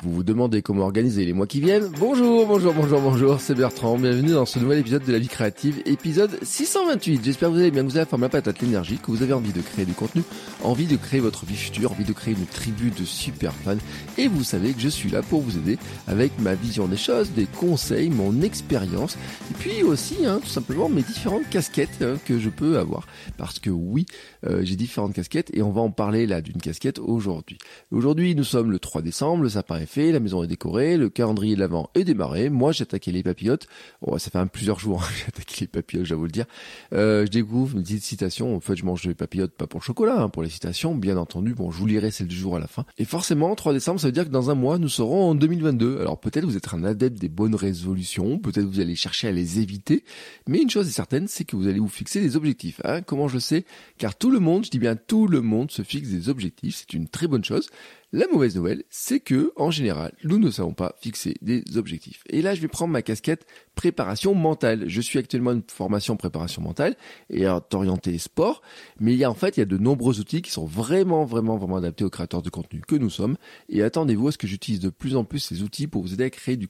Vous vous demandez comment organiser les mois qui viennent Bonjour, bonjour, bonjour, bonjour, c'est Bertrand. Bienvenue dans ce nouvel épisode de la vie créative, épisode 628. J'espère que vous allez bien, que vous avez la forme, la patate, l'énergie, que vous avez envie de créer du contenu, envie de créer votre vie future, envie de créer une tribu de super fans. Et vous savez que je suis là pour vous aider avec ma vision des choses, des conseils, mon expérience, et puis aussi, hein, tout simplement, mes différentes casquettes hein, que je peux avoir. Parce que oui, euh, j'ai différentes casquettes et on va en parler là d'une casquette aujourd'hui. Aujourd'hui, nous sommes le 3 décembre, le sapin fait, la maison est décorée, le calendrier de l'avant est démarré. Moi, j'ai attaqué les papillotes. Oh, ça fait plusieurs jours que j'ai attaqué les papillotes, j'avoue le dire. Euh, je découvre une petite citation. En fait, je mange des papillotes pas pour le chocolat, hein, pour les citations, bien entendu. Bon, je vous lirai celle du jour à la fin. Et forcément, 3 décembre, ça veut dire que dans un mois, nous serons en 2022. Alors peut-être vous êtes un adepte des bonnes résolutions, peut-être vous allez chercher à les éviter, mais une chose est certaine, c'est que vous allez vous fixer des objectifs. Hein. Comment je le sais? Car tout le monde, je dis bien tout le monde, se fixe des objectifs. C'est une très bonne chose. La mauvaise nouvelle, c'est que, en général, nous ne savons pas fixer des objectifs. Et là, je vais prendre ma casquette préparation mentale. Je suis actuellement une formation préparation mentale et orientée sport, mais il y a en fait, il y a de nombreux outils qui sont vraiment, vraiment, vraiment adaptés aux créateurs de contenu que nous sommes. Et attendez-vous à ce que j'utilise de plus en plus ces outils pour vous aider à créer du,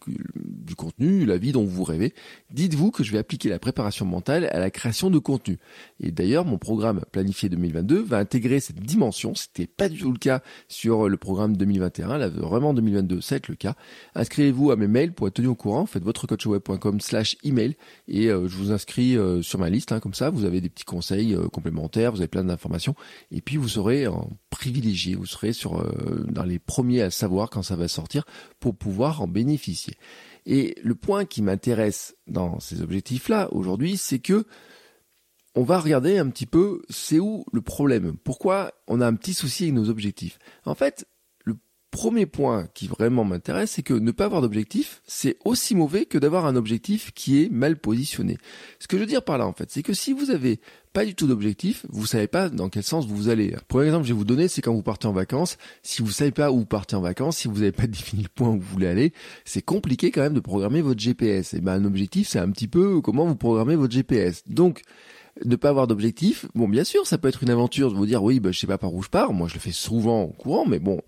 contenu, la vie dont vous rêvez. Dites-vous que je vais appliquer la préparation mentale à la création de contenu. Et d'ailleurs, mon programme planifié 2022 va intégrer cette dimension. C'était pas du tout le cas sur le programme 2021. Là, vraiment 2022, ça va être le cas. Inscrivez-vous à mes mails pour être tenu au courant. Faites votre coachweb.com slash email et euh, je vous inscris euh, sur ma liste hein, comme ça vous avez des petits conseils euh, complémentaires vous avez plein d'informations et puis vous serez en privilégié vous serez sur dans les premiers à savoir quand ça va sortir pour pouvoir en bénéficier et le point qui m'intéresse dans ces objectifs là aujourd'hui c'est que on va regarder un petit peu c'est où le problème? Pourquoi on a un petit souci avec nos objectifs? En fait premier point qui vraiment m'intéresse, c'est que ne pas avoir d'objectif, c'est aussi mauvais que d'avoir un objectif qui est mal positionné. Ce que je veux dire par là, en fait, c'est que si vous avez pas du tout d'objectif, vous savez pas dans quel sens vous allez. Pour exemple, je vais vous donner, c'est quand vous partez en vacances. Si vous savez pas où vous partez en vacances, si vous n'avez pas défini le point où vous voulez aller, c'est compliqué quand même de programmer votre GPS. Et ben, un objectif, c'est un petit peu comment vous programmez votre GPS. Donc, ne pas avoir d'objectif, bon bien sûr ça peut être une aventure de vous dire oui bah, je sais pas par où je pars, moi je le fais souvent en courant, mais bon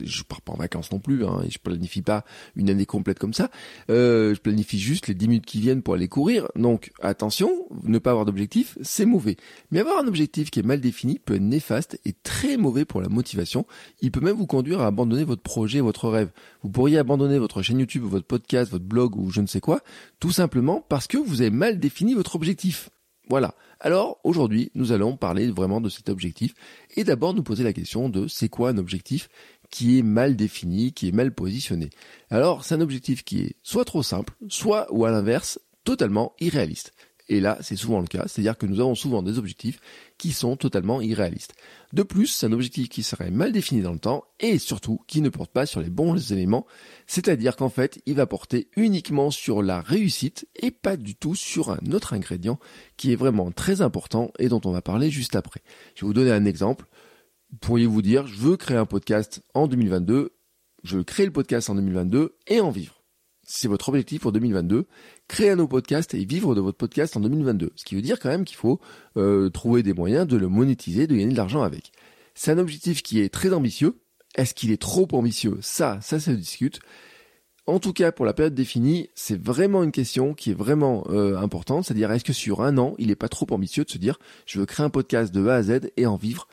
je pars pas en vacances non plus, hein, et je planifie pas une année complète comme ça, euh, je planifie juste les 10 minutes qui viennent pour aller courir, donc attention, ne pas avoir d'objectif c'est mauvais, mais avoir un objectif qui est mal défini peut être néfaste et très mauvais pour la motivation, il peut même vous conduire à abandonner votre projet, votre rêve, vous pourriez abandonner votre chaîne YouTube, votre podcast, votre blog ou je ne sais quoi, tout simplement parce que vous avez mal défini votre objectif. Voilà. Alors aujourd'hui, nous allons parler vraiment de cet objectif et d'abord nous poser la question de c'est quoi un objectif qui est mal défini, qui est mal positionné? Alors c'est un objectif qui est soit trop simple, soit ou à l'inverse totalement irréaliste. Et là, c'est souvent le cas, c'est-à-dire que nous avons souvent des objectifs qui sont totalement irréalistes. De plus, c'est un objectif qui serait mal défini dans le temps et surtout qui ne porte pas sur les bons éléments, c'est-à-dire qu'en fait, il va porter uniquement sur la réussite et pas du tout sur un autre ingrédient qui est vraiment très important et dont on va parler juste après. Je vais vous donner un exemple. Vous pourriez vous dire, je veux créer un podcast en 2022, je veux créer le podcast en 2022 et en vivre c'est votre objectif pour 2022, créer un nouveau podcast et vivre de votre podcast en 2022. Ce qui veut dire quand même qu'il faut euh, trouver des moyens de le monétiser, de gagner de l'argent avec. C'est un objectif qui est très ambitieux. Est-ce qu'il est trop ambitieux? Ça, ça se discute. En tout cas, pour la période définie, c'est vraiment une question qui est vraiment euh, importante. C'est-à-dire, est-ce que sur un an, il n'est pas trop ambitieux de se dire, je veux créer un podcast de A à Z et en vivre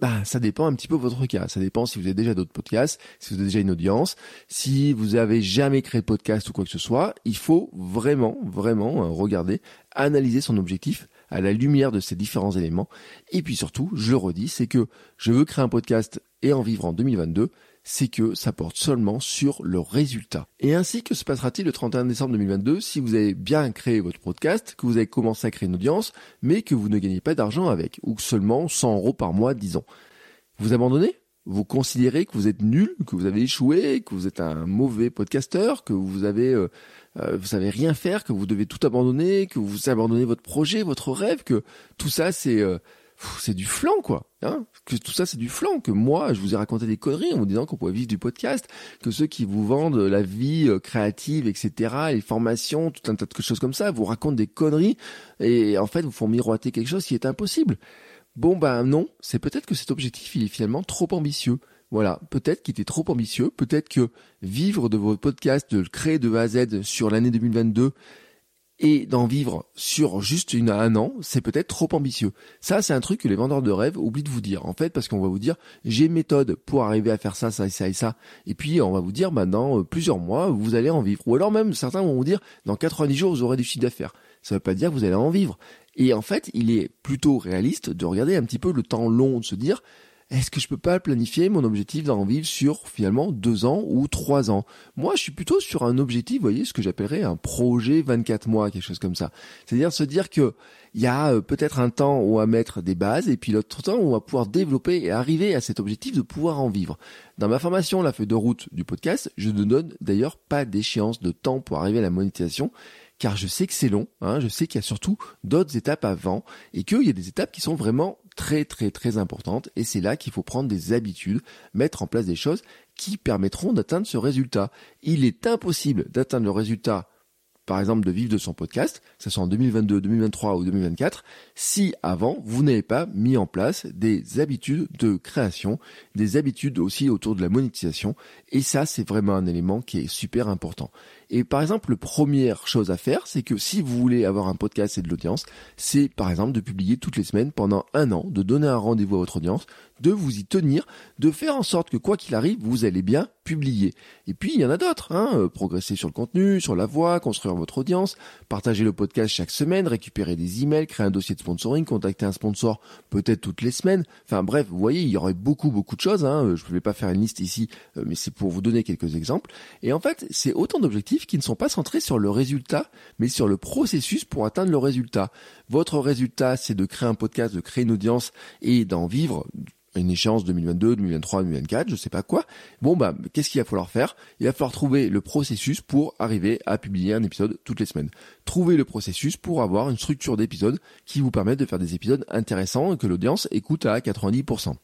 bah, ça dépend un petit peu de votre cas. Ça dépend si vous avez déjà d'autres podcasts, si vous avez déjà une audience, si vous avez jamais créé de podcast ou quoi que ce soit. Il faut vraiment, vraiment euh, regarder, analyser son objectif à la lumière de ces différents éléments. Et puis surtout, je le redis, c'est que je veux créer un podcast et en vivre en 2022. C'est que ça porte seulement sur le résultat. Et ainsi que se passera-t-il le 31 décembre 2022 si vous avez bien créé votre podcast, que vous avez commencé à créer une audience, mais que vous ne gagnez pas d'argent avec, ou seulement 100 euros par mois, disons. Vous abandonnez? Vous considérez que vous êtes nul, que vous avez échoué, que vous êtes un mauvais podcasteur, que vous avez euh, euh, vous savez rien faire, que vous devez tout abandonner, que vous abandonnez votre projet, votre rêve, que tout ça c'est euh, c'est du flanc quoi. Hein que tout ça c'est du flanc. Que moi je vous ai raconté des conneries en vous disant qu'on pouvait vivre du podcast. Que ceux qui vous vendent la vie euh, créative, etc., les formations, tout un tas de choses comme ça, vous racontent des conneries et en fait vous font miroiter quelque chose qui est impossible. Bon ben non, c'est peut-être que cet objectif il est finalement trop ambitieux. Voilà, peut-être qu'il était trop ambitieux, peut-être que vivre de votre podcast, de le créer de A à Z sur l'année 2022 et d'en vivre sur juste une, un an, c'est peut-être trop ambitieux. Ça, c'est un truc que les vendeurs de rêves oublient de vous dire. En fait, parce qu'on va vous dire, j'ai méthode pour arriver à faire ça, ça et ça et ça. Et puis, on va vous dire, bah, dans euh, plusieurs mois, vous allez en vivre. Ou alors même, certains vont vous dire, dans 90 jours, vous aurez du chiffre d'affaires. Ça veut pas dire que vous allez en vivre. Et en fait, il est plutôt réaliste de regarder un petit peu le temps long, de se dire, est-ce que je peux pas planifier mon objectif d'en vivre sur finalement deux ans ou trois ans? Moi, je suis plutôt sur un objectif, vous voyez, ce que j'appellerais un projet 24 mois, quelque chose comme ça. C'est-à-dire se dire que il y a euh, peut-être un temps où on va mettre des bases et puis l'autre temps où on va pouvoir développer et arriver à cet objectif de pouvoir en vivre. Dans ma formation, la feuille de route du podcast, je ne donne d'ailleurs pas d'échéance de temps pour arriver à la monétisation car je sais que c'est long, hein, je sais qu'il y a surtout d'autres étapes avant et qu'il y a des étapes qui sont vraiment très très très importantes et c'est là qu'il faut prendre des habitudes, mettre en place des choses qui permettront d'atteindre ce résultat. Il est impossible d'atteindre le résultat par exemple de vivre de son podcast, que ce soit en 2022, 2023 ou 2024, si avant vous n'avez pas mis en place des habitudes de création, des habitudes aussi autour de la monétisation, et ça c'est vraiment un élément qui est super important. Et par exemple, la première chose à faire, c'est que si vous voulez avoir un podcast et de l'audience, c'est par exemple de publier toutes les semaines pendant un an, de donner un rendez-vous à votre audience, de vous y tenir, de faire en sorte que quoi qu'il arrive, vous allez bien publier. Et puis il y en a d'autres, hein, euh, progresser sur le contenu, sur la voix, construire votre audience, partager le podcast chaque semaine, récupérer des emails, créer un dossier de sponsoring, contacter un sponsor peut-être toutes les semaines. Enfin bref, vous voyez, il y aurait beaucoup beaucoup de choses. Hein. Je ne vais pas faire une liste ici, euh, mais c'est pour vous donner quelques exemples. Et en fait, c'est autant d'objectifs qui ne sont pas centrés sur le résultat, mais sur le processus pour atteindre le résultat. Votre résultat, c'est de créer un podcast, de créer une audience et d'en vivre une échéance 2022, 2023, 2024, je sais pas quoi. Bon bah qu'est-ce qu'il va falloir faire? Il va falloir trouver le processus pour arriver à publier un épisode toutes les semaines. Trouver le processus pour avoir une structure d'épisode qui vous permette de faire des épisodes intéressants et que l'audience écoute à 90%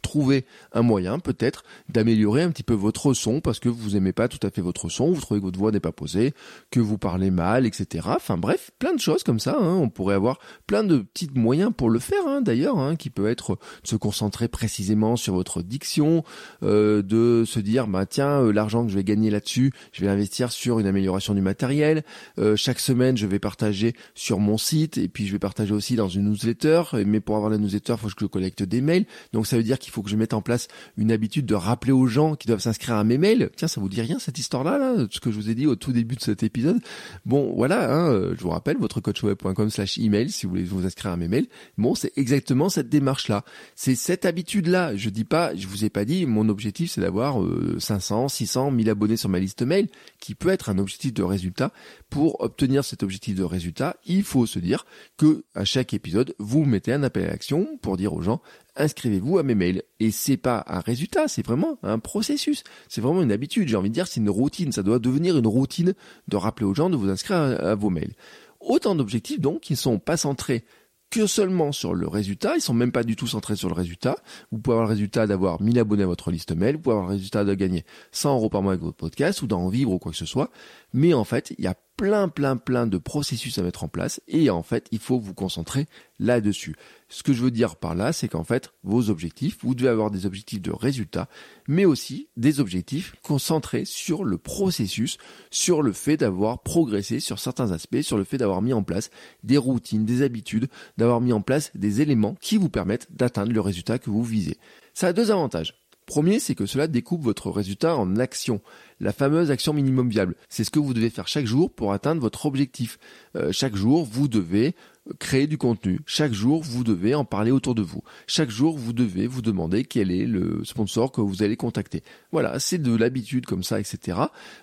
trouver un moyen peut-être d'améliorer un petit peu votre son parce que vous aimez pas tout à fait votre son, vous trouvez que votre voix n'est pas posée, que vous parlez mal, etc. Enfin bref, plein de choses comme ça. Hein. On pourrait avoir plein de petits moyens pour le faire hein, d'ailleurs, hein, qui peut être de se concentrer précisément sur votre diction, euh, de se dire bah tiens euh, l'argent que je vais gagner là-dessus, je vais investir sur une amélioration du matériel. Euh, chaque semaine je vais partager sur mon site et puis je vais partager aussi dans une newsletter. Mais pour avoir la newsletter, faut que je collecte des mails. Donc ça veut dire qu'il faut que je mette en place une habitude de rappeler aux gens qui doivent s'inscrire à mes mails. Tiens, ça vous dit rien cette histoire-là, là, ce que je vous ai dit au tout début de cet épisode? Bon, voilà, hein, euh, je vous rappelle votre coachweb.com slash email si vous voulez vous inscrire à mes mails. Bon, c'est exactement cette démarche-là. C'est cette habitude-là. Je dis pas, je vous ai pas dit, mon objectif c'est d'avoir 500, 600, 1000 abonnés sur ma liste mail, qui peut être un objectif de résultat. Pour obtenir cet objectif de résultat, il faut se dire que à chaque épisode, vous mettez un appel à l'action pour dire aux gens, inscrivez-vous à mes mails. Et c'est pas un résultat, c'est vraiment un processus. C'est vraiment une habitude. J'ai envie de dire, c'est une routine. Ça doit devenir une routine de rappeler aux gens de vous inscrire à, vos mails. Autant d'objectifs donc qui ne sont pas centrés que seulement sur le résultat, ils sont même pas du tout centrés sur le résultat. Vous pouvez avoir le résultat d'avoir 1000 abonnés à votre liste mail, vous pouvez avoir le résultat de gagner 100 euros par mois avec votre podcast ou d'en vivre ou quoi que ce soit. Mais en fait, il y a plein, plein, plein de processus à mettre en place et en fait, il faut vous concentrer là-dessus. Ce que je veux dire par là, c'est qu'en fait, vos objectifs, vous devez avoir des objectifs de résultat, mais aussi des objectifs concentrés sur le processus, sur le fait d'avoir progressé sur certains aspects, sur le fait d'avoir mis en place des routines, des habitudes, d'avoir mis en place des éléments qui vous permettent d'atteindre le résultat que vous visez. Ça a deux avantages. Premier, c'est que cela découpe votre résultat en actions. La fameuse action minimum viable. C'est ce que vous devez faire chaque jour pour atteindre votre objectif. Euh, chaque jour, vous devez créer du contenu. Chaque jour, vous devez en parler autour de vous. Chaque jour, vous devez vous demander quel est le sponsor que vous allez contacter. Voilà, c'est de l'habitude comme ça, etc.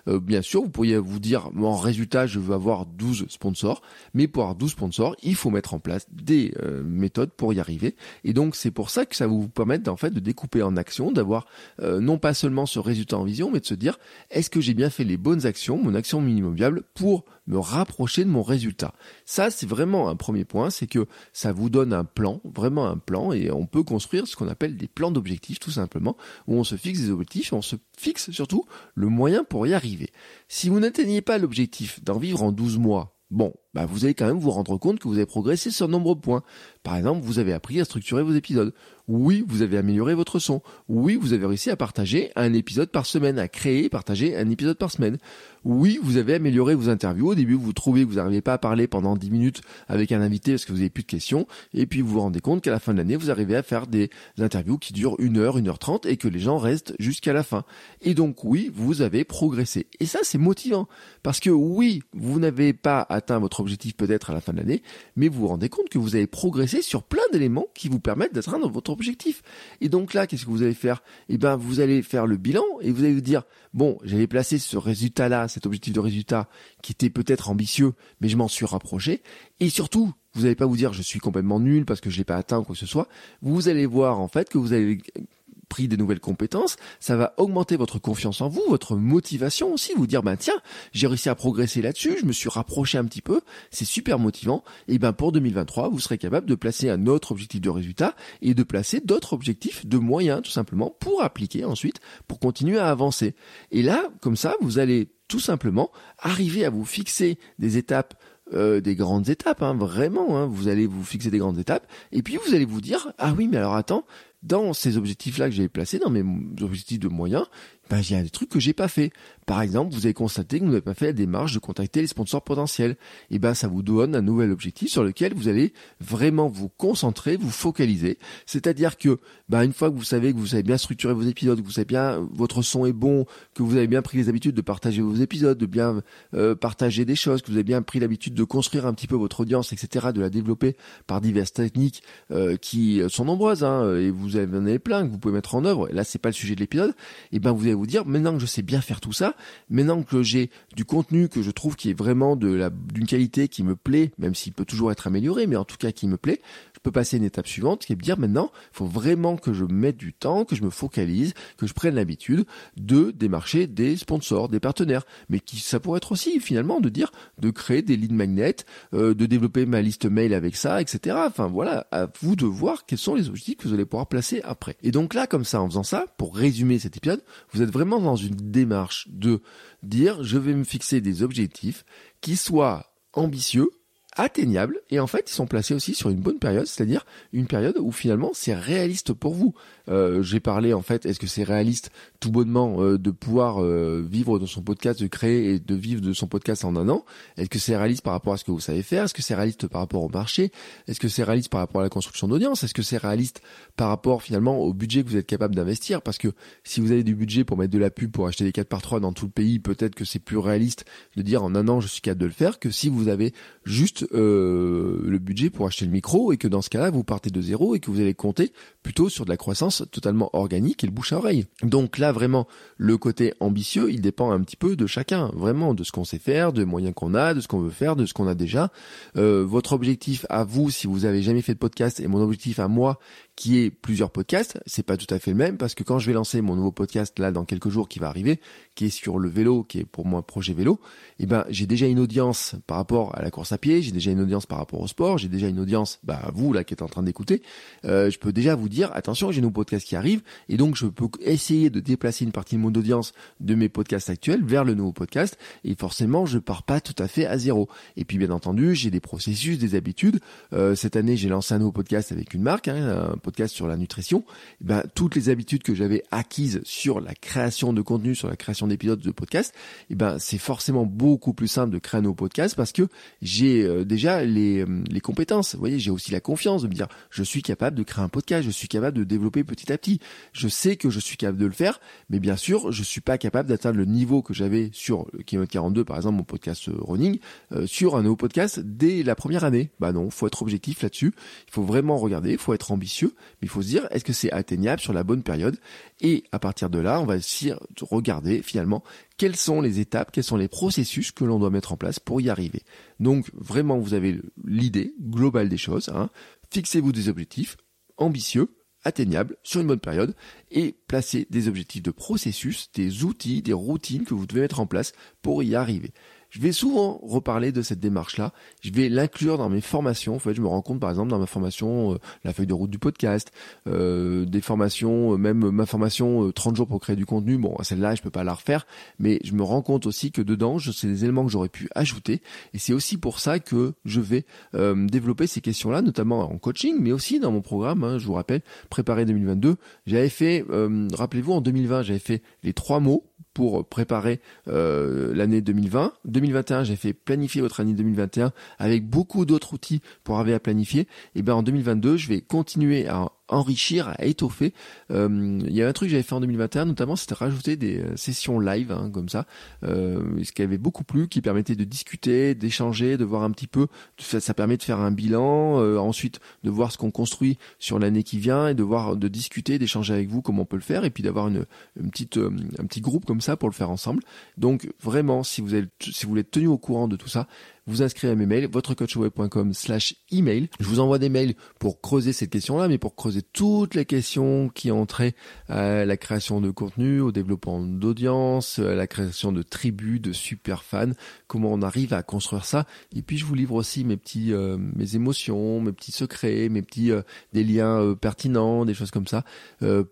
Euh, bien sûr, vous pourriez vous dire, en résultat, je veux avoir 12 sponsors, mais pour avoir 12 sponsors, il faut mettre en place des euh, méthodes pour y arriver. Et donc, c'est pour ça que ça vous permettre en fait de découper en actions, d'avoir non pas seulement ce résultat en vision, mais de se dire, est-ce que j'ai bien fait les bonnes actions, mon action minimum viable, pour me rapprocher de mon résultat? Ça, c'est vraiment un premier point, c'est que ça vous donne un plan, vraiment un plan, et on peut construire ce qu'on appelle des plans d'objectifs, tout simplement, où on se fixe des objectifs, on se fixe surtout le moyen pour y arriver. Si vous n'atteignez pas l'objectif d'en vivre en 12 mois, bon, bah vous allez quand même vous rendre compte que vous avez progressé sur nombreux points. Par exemple, vous avez appris à structurer vos épisodes. Oui, vous avez amélioré votre son. Oui, vous avez réussi à partager un épisode par semaine, à créer et partager un épisode par semaine. Oui, vous avez amélioré vos interviews. Au début, vous trouvez que vous n'arrivez pas à parler pendant 10 minutes avec un invité parce que vous n'avez plus de questions. Et puis, vous vous rendez compte qu'à la fin de l'année, vous arrivez à faire des interviews qui durent une heure, une heure trente et que les gens restent jusqu'à la fin. Et donc, oui, vous avez progressé. Et ça, c'est motivant. Parce que oui, vous n'avez pas atteint votre objectif peut-être à la fin de l'année, mais vous vous rendez compte que vous avez progressé sur plein d'éléments qui vous permettent d'atteindre votre objectif. Et donc là, qu'est-ce que vous allez faire? Eh ben, vous allez faire le bilan et vous allez vous dire, bon, j'avais placé ce résultat-là, cet objectif de résultat qui était peut-être ambitieux, mais je m'en suis rapproché. Et surtout, vous n'allez pas vous dire, je suis complètement nul parce que je l'ai pas atteint quoi que ce soit. Vous allez voir en fait que vous avez pris des nouvelles compétences, ça va augmenter votre confiance en vous, votre motivation aussi, vous dire ben tiens, j'ai réussi à progresser là-dessus, je me suis rapproché un petit peu, c'est super motivant. Et ben pour 2023, vous serez capable de placer un autre objectif de résultat et de placer d'autres objectifs de moyens tout simplement pour appliquer ensuite pour continuer à avancer. Et là, comme ça, vous allez tout simplement arriver à vous fixer des étapes euh, des grandes étapes, hein, vraiment. Hein, vous allez vous fixer des grandes étapes, et puis vous allez vous dire ah oui, mais alors attends, dans ces objectifs-là que j'ai placés, dans mes objectifs de moyens, ben, il y a des trucs que j'ai pas fait. Par exemple, vous avez constaté que vous n'avez pas fait la démarche de contacter les sponsors potentiels. Et ben, ça vous donne un nouvel objectif sur lequel vous allez vraiment vous concentrer, vous focaliser. C'est-à-dire que, ben, une fois que vous savez que vous avez bien structuré vos épisodes, que vous savez bien, votre son est bon, que vous avez bien pris les habitudes de partager vos épisodes, de bien euh, partager des choses, que vous avez bien pris l'habitude de construire un petit peu votre audience, etc., de la développer par diverses techniques euh, qui sont nombreuses, hein, et vous avez, en avez plein que vous pouvez mettre en œuvre. Et là, c'est pas le sujet de l'épisode. Et ben, vous allez vous dire, maintenant que je sais bien faire tout ça, maintenant que j'ai du contenu que je trouve qui est vraiment d'une qualité qui me plaît, même s'il peut toujours être amélioré, mais en tout cas qui me plaît, peux passer une étape suivante qui est de dire maintenant, il faut vraiment que je mette du temps, que je me focalise, que je prenne l'habitude de démarcher des sponsors, des partenaires, mais qui ça pourrait être aussi finalement de dire de créer des lead magnets, euh, de développer ma liste mail avec ça, etc. Enfin voilà, à vous de voir quels sont les objectifs que vous allez pouvoir placer après. Et donc là, comme ça, en faisant ça, pour résumer cet épisode, vous êtes vraiment dans une démarche de dire je vais me fixer des objectifs qui soient ambitieux, atteignables et en fait ils sont placés aussi sur une bonne période, c'est-à-dire une période où finalement c'est réaliste pour vous. Euh, J'ai parlé en fait, est-ce que c'est réaliste tout bonnement euh, de pouvoir euh, vivre de son podcast, de créer et de vivre de son podcast en un an? Est-ce que c'est réaliste par rapport à ce que vous savez faire? Est-ce que c'est réaliste par rapport au marché? Est-ce que c'est réaliste par rapport à la construction d'audience? Est-ce que c'est réaliste par rapport finalement au budget que vous êtes capable d'investir? Parce que si vous avez du budget pour mettre de la pub pour acheter des 4 par 3 dans tout le pays, peut-être que c'est plus réaliste de dire en un an je suis capable de le faire que si vous avez juste euh, le budget pour acheter le micro et que dans ce cas-là vous partez de zéro et que vous allez compter plutôt sur de la croissance totalement organique et le bouche à oreille. Donc là vraiment le côté ambitieux il dépend un petit peu de chacun, vraiment de ce qu'on sait faire, de moyens qu'on a, de ce qu'on veut faire, de ce qu'on a déjà. Euh, votre objectif à vous si vous avez jamais fait de podcast et mon objectif à moi qui est plusieurs podcasts, c'est pas tout à fait le même parce que quand je vais lancer mon nouveau podcast là dans quelques jours qui va arriver, qui est sur le vélo, qui est pour moi projet vélo, eh ben j'ai déjà une audience par rapport à la course à pied, j'ai déjà une audience par rapport au sport, j'ai déjà une audience, bah vous là qui êtes en train d'écouter, euh, je peux déjà vous dire attention j'ai un nouveau podcast qui arrive et donc je peux essayer de déplacer une partie de mon audience de mes podcasts actuels vers le nouveau podcast et forcément je pars pas tout à fait à zéro. Et puis bien entendu j'ai des processus, des habitudes. Euh, cette année j'ai lancé un nouveau podcast avec une marque, hein, podcast sur la nutrition, eh ben, toutes les habitudes que j'avais acquises sur la création de contenu, sur la création d'épisodes de podcast, eh ben, c'est forcément beaucoup plus simple de créer un nouveau podcast parce que j'ai euh, déjà les, euh, les compétences. Vous voyez, j'ai aussi la confiance de me dire, je suis capable de créer un podcast, je suis capable de développer petit à petit. Je sais que je suis capable de le faire, mais bien sûr, je suis pas capable d'atteindre le niveau que j'avais sur le kilomètre 42, par exemple, mon podcast euh, running, sur un nouveau podcast dès la première année. Bah non, faut être objectif là-dessus. Il faut vraiment regarder, il faut être ambitieux, mais il faut se dire, est-ce que c'est atteignable sur la bonne période? Et à partir de là, on va regarder finalement quelles sont les étapes, quels sont les processus que l'on doit mettre en place pour y arriver. Donc vraiment, vous avez l'idée globale des choses. Hein. Fixez-vous des objectifs ambitieux, atteignables sur une bonne période et placez des objectifs de processus, des outils, des routines que vous devez mettre en place pour y arriver. Je vais souvent reparler de cette démarche-là. Je vais l'inclure dans mes formations. En fait, je me rends compte, par exemple, dans ma formation, euh, la feuille de route du podcast, euh, des formations, euh, même ma formation 30 jours pour créer du contenu. Bon, celle-là, je peux pas la refaire, mais je me rends compte aussi que dedans, c'est des éléments que j'aurais pu ajouter. Et c'est aussi pour ça que je vais développer ces questions-là, notamment en coaching, mais aussi dans mon programme. Hein, je vous rappelle, préparer 2022. J'avais fait, rappelez-vous, en 2020, j'avais fait les trois mots pour préparer euh, l'année 2020. 2021, j'ai fait planifier votre année 2021 avec beaucoup d'autres outils pour arriver à planifier. Et ben en 2022, je vais continuer à enrichir, à étoffer. Euh, il y a un truc que j'avais fait en 2021, notamment, c'était rajouter des euh, sessions live, hein, comme ça, euh, ce qui avait beaucoup plu, qui permettait de discuter, d'échanger, de voir un petit peu. Ça, permet de faire un bilan, euh, ensuite de voir ce qu'on construit sur l'année qui vient et de voir, de discuter, d'échanger avec vous comment on peut le faire, et puis d'avoir une, une petite, un petit groupe comme ça pour le faire ensemble. Donc vraiment, si vous êtes, si vous voulez être tenu au courant de tout ça, vous inscrivez à mes mails, votrecoachweb.com slash email. Je vous envoie des mails pour creuser cette question-là, mais pour creuser toutes les questions qui ont à la création de contenu, au développement d'audience, à la création de tribus, de super fans, comment on arrive à construire ça. Et puis je vous livre aussi mes petits, euh, mes émotions, mes petits secrets, mes petits, euh, des liens euh, pertinents, des choses comme ça,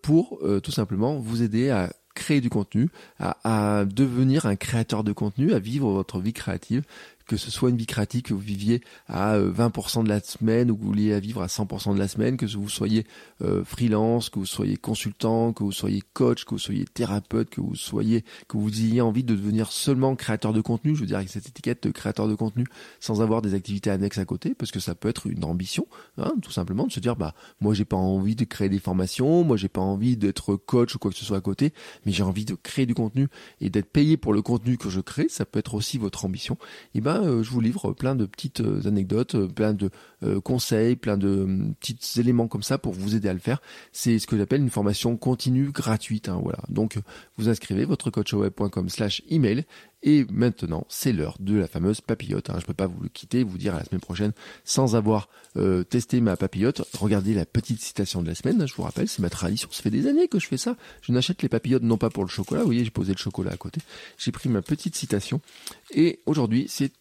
pour tout simplement vous aider à créer du contenu, à, à, devenir un créateur de contenu, à vivre votre vie créative que ce soit une vie créative, que vous viviez à 20% euh, de la semaine ou que vous vouliez vivre à 100% de la semaine, que vous soyez euh, freelance, que vous soyez consultant, que vous soyez coach, que vous soyez thérapeute, que vous soyez, que vous ayez envie de devenir seulement créateur de contenu, je veux dire avec cette étiquette de créateur de contenu, sans avoir des activités annexes à côté, parce que ça peut être une ambition, hein, tout simplement, de se dire bah moi j'ai pas envie de créer des formations, moi j'ai pas envie d'être coach ou quoi que ce soit à côté, mais j'ai envie de créer du contenu et d'être payé pour le contenu que je crée, ça peut être aussi votre ambition. Et ben euh, je vous livre plein de petites euh, anecdotes, euh, plein de conseils, plein de petits éléments comme ça pour vous aider à le faire. C'est ce que j'appelle une formation continue gratuite. Hein, voilà. Donc vous inscrivez votre coachweb.com slash email et maintenant, c'est l'heure de la fameuse papillote. Hein. Je ne peux pas vous le quitter, vous dire à la semaine prochaine sans avoir euh, testé ma papillote. Regardez la petite citation de la semaine. Je vous rappelle, c'est ma tradition. Ça fait des années que je fais ça. Je n'achète les papillotes non pas pour le chocolat. Vous voyez, j'ai posé le chocolat à côté. J'ai pris ma petite citation. Et aujourd'hui, c'est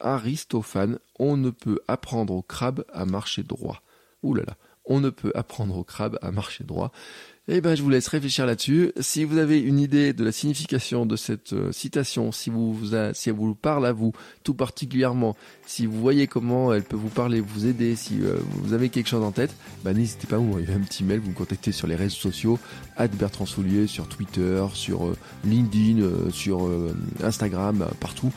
Aristophane. On ne peut apprendre au crabe à marcher droit. Ouh là là. On ne peut apprendre au crabe à marcher droit. Eh ben, je vous laisse réfléchir là-dessus. Si vous avez une idée de la signification de cette euh, citation, si vous, si elle vous parle à vous tout particulièrement, si vous voyez comment elle peut vous parler, vous aider, si euh, vous avez quelque chose en tête, ben, n'hésitez pas à vous envoyer un petit mail, vous me contactez sur les réseaux sociaux, Bertrand Soulier, sur Twitter, sur euh, LinkedIn, sur Instagram, partout,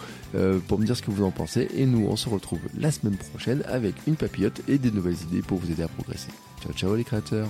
pour me dire ce que vous en pensez. Et nous, on se retrouve la semaine prochaine avec une papillote et des nouvelles idées pour vous aider à progresser. Ciao, ciao les créateurs.